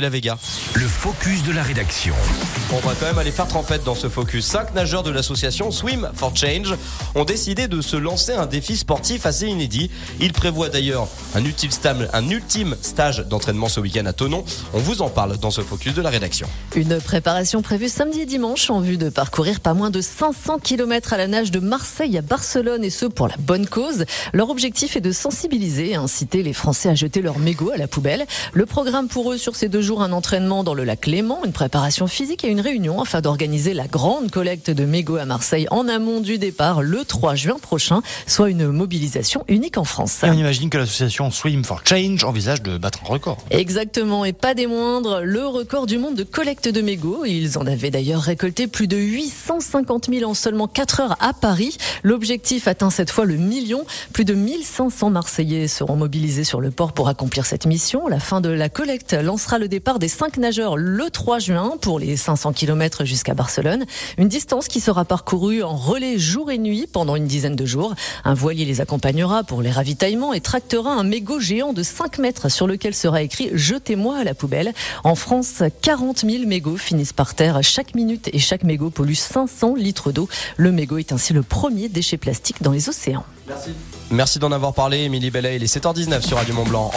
La Vega. Le focus de la rédaction. On va quand même aller faire trempette dans ce focus. Cinq nageurs de l'association Swim for Change ont décidé de se lancer un défi sportif assez inédit. Ils prévoient d'ailleurs un, ultime stam- un ultime stage d'entraînement ce week-end à Tonon. On vous en parle dans ce focus de la rédaction. Une préparation prévue samedi et dimanche en vue de parcourir pas moins de 500 km à la nage de Marseille à Barcelone et ce pour la bonne cause. Leur objectif est de sensibiliser et inciter les Français à jeter leurs mégots à la poubelle. Le programme pour eux sur ces deux jours, un entraînement dans le lac Léman, une préparation physique et une réunion afin d'organiser la grande collecte de mégots à Marseille en amont du départ le 3 juin prochain, soit une mobilisation unique en France. Et on imagine que l'association Swim for Change envisage de battre un record. Exactement, et pas des moindres, le record du monde de collecte de mégots. Ils en avaient d'ailleurs récolté plus de 850 000 en seulement 4 heures à Paris. L'objectif atteint cette fois le million. Plus de 1500 Marseillais seront mobilisés sur le port pour accomplir cette mission. La fin de la collecte lancera le départ des 5 nageurs le 3 juin pour les 500 km jusqu'à Barcelone. Une distance qui sera parcourue en relais jour et nuit pendant une dizaine de jours. Un voilier les accompagnera pour les ravitaillements et tractera un mégot géant de 5 mètres sur lequel sera écrit Jetez-moi à la poubelle. En France, 40 000 mégots finissent par terre chaque minute et chaque mégot pollue 500 litres d'eau. Le mégot est ainsi le premier déchet plastique dans les océans. Merci d'en avoir parlé, Émilie Bellet. Il est 7h19 sur Radio Mont Blanc.